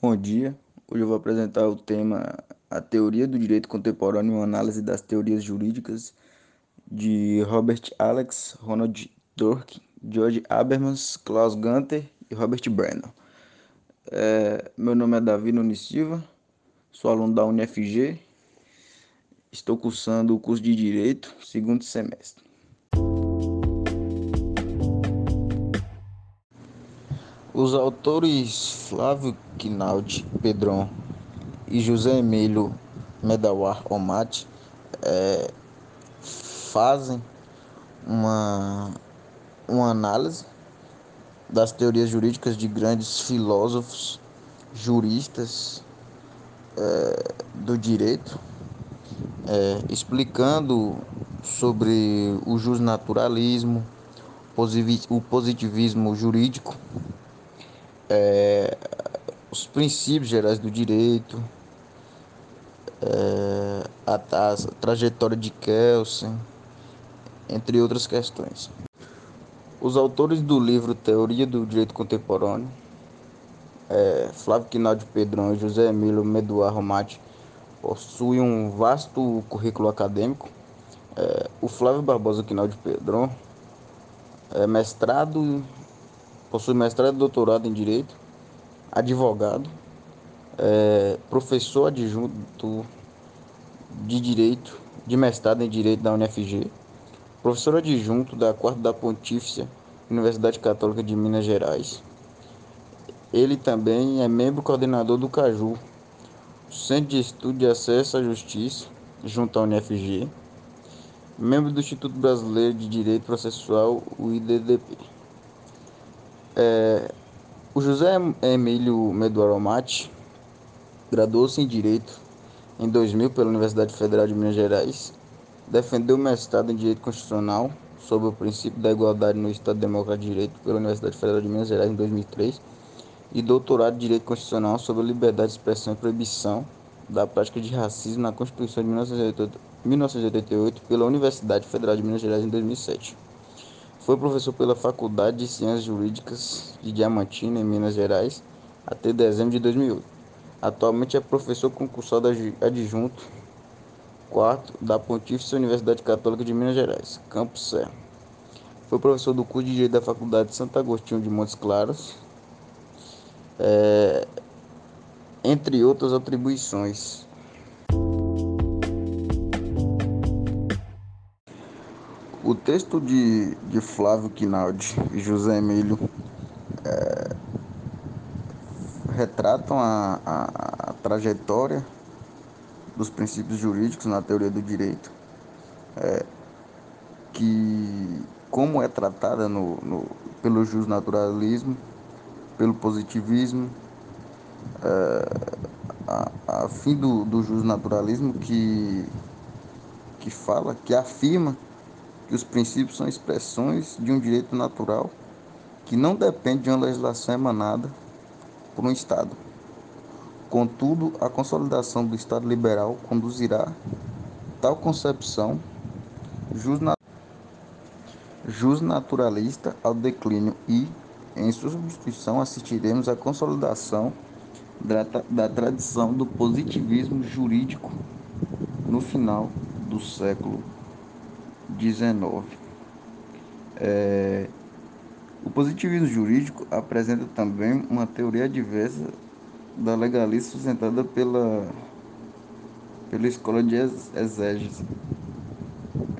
Bom dia. Hoje eu vou apresentar o tema A Teoria do Direito Contemporâneo, uma análise das teorias jurídicas de Robert Alex, Ronald Dworkin, George Habermas, Klaus Gunter e Robert Brennan. É, meu nome é Davi Nunes Silva, sou aluno da UniFG, estou cursando o curso de Direito, segundo semestre. Os autores Flávio Quinaldi Pedron e José Emílio Medawar Omati é, fazem uma, uma análise das teorias jurídicas de grandes filósofos, juristas é, do direito, é, explicando sobre o justnaturalismo, o positivismo jurídico é, os princípios gerais do direito, é, a, a, trajetória de Kelsen, entre outras questões. Os autores do livro Teoria do Direito Contemporâneo, é, Flávio Quinaldi Pedrão e José Emílio Meduar Romati, possuem um vasto currículo acadêmico. É, o Flávio Barbosa Quinaldi Pedrão é mestrado possui mestrado e doutorado em Direito, advogado, é, professor adjunto de Direito, de mestrado em Direito da UniFG, professor adjunto da Quarta da Pontífice Universidade Católica de Minas Gerais. Ele também é membro coordenador do CAJU, Centro de Estudo de Acesso à Justiça, junto à UniFG, membro do Instituto Brasileiro de Direito Processual, o IDDP. É, o José Emílio Meduaromati graduou-se em Direito em 2000 pela Universidade Federal de Minas Gerais. Defendeu o mestrado em Direito Constitucional sobre o princípio da igualdade no Estado Democrático de Direito pela Universidade Federal de Minas Gerais em 2003 e doutorado em Direito Constitucional sobre a liberdade de expressão e proibição da prática de racismo na Constituição de 1988 pela Universidade Federal de Minas Gerais em 2007. Foi professor pela Faculdade de Ciências Jurídicas de Diamantina, em Minas Gerais, até dezembro de 2008. Atualmente é professor concursado adjunto quarto da Pontífice Universidade Católica de Minas Gerais, Campus Serra. Foi professor do curso de Direito da Faculdade de Santo Agostinho de Montes Claros, é, entre outras atribuições. O texto de, de Flávio Quinaldi e José Emílio é, retratam a, a, a, trajetória dos princípios jurídicos na teoria do direito, é, que como é tratada no, no, pelo justnaturalismo, pelo positivismo, é, a, a, fim do, do justnaturalismo que, que fala, que afirma que os princípios são expressões de um direito natural que não depende de uma legislação emanada por um Estado. Contudo, a consolidação do Estado liberal conduzirá tal concepção justnaturalista ao declínio e, em sua substituição, assistiremos à consolidação da, da tradição do positivismo jurídico no final do século 19. É, o positivismo jurídico apresenta também uma teoria adversa da legalista sustentada pela, pela escola de exégese.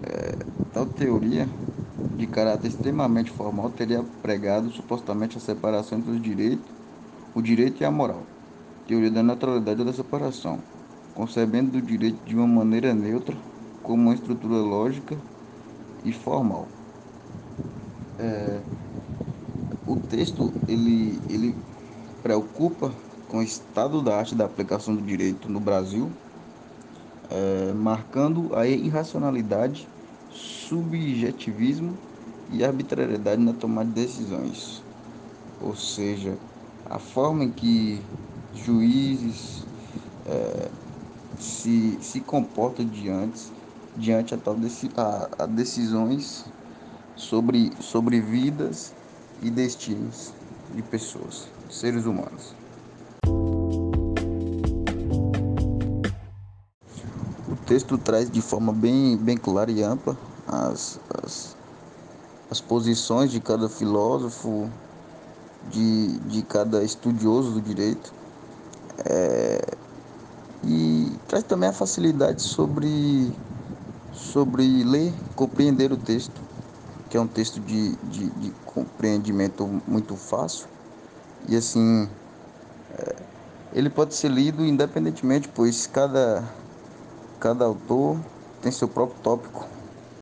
É, tal teoria, de caráter extremamente formal, teria pregado supostamente a separação entre o direito, o direito e a moral. Teoria da naturalidade ou da separação, concebendo o direito de uma maneira neutra, como uma estrutura lógica e formal. É, o texto ele, ele preocupa com o estado da arte da aplicação do direito no Brasil, é, marcando a irracionalidade, subjetivismo e arbitrariedade na tomada de decisões. Ou seja, a forma em que juízes é, se, se comportam diante diante a, tal deci, a, a decisões sobre, sobre vidas e destinos de pessoas, de seres humanos. O texto traz de forma bem, bem clara e ampla as, as, as posições de cada filósofo, de, de cada estudioso do direito. É, e traz também a facilidade sobre sobre ler, compreender o texto, que é um texto de, de, de compreendimento muito fácil. E assim, é, ele pode ser lido independentemente, pois cada, cada autor tem seu próprio tópico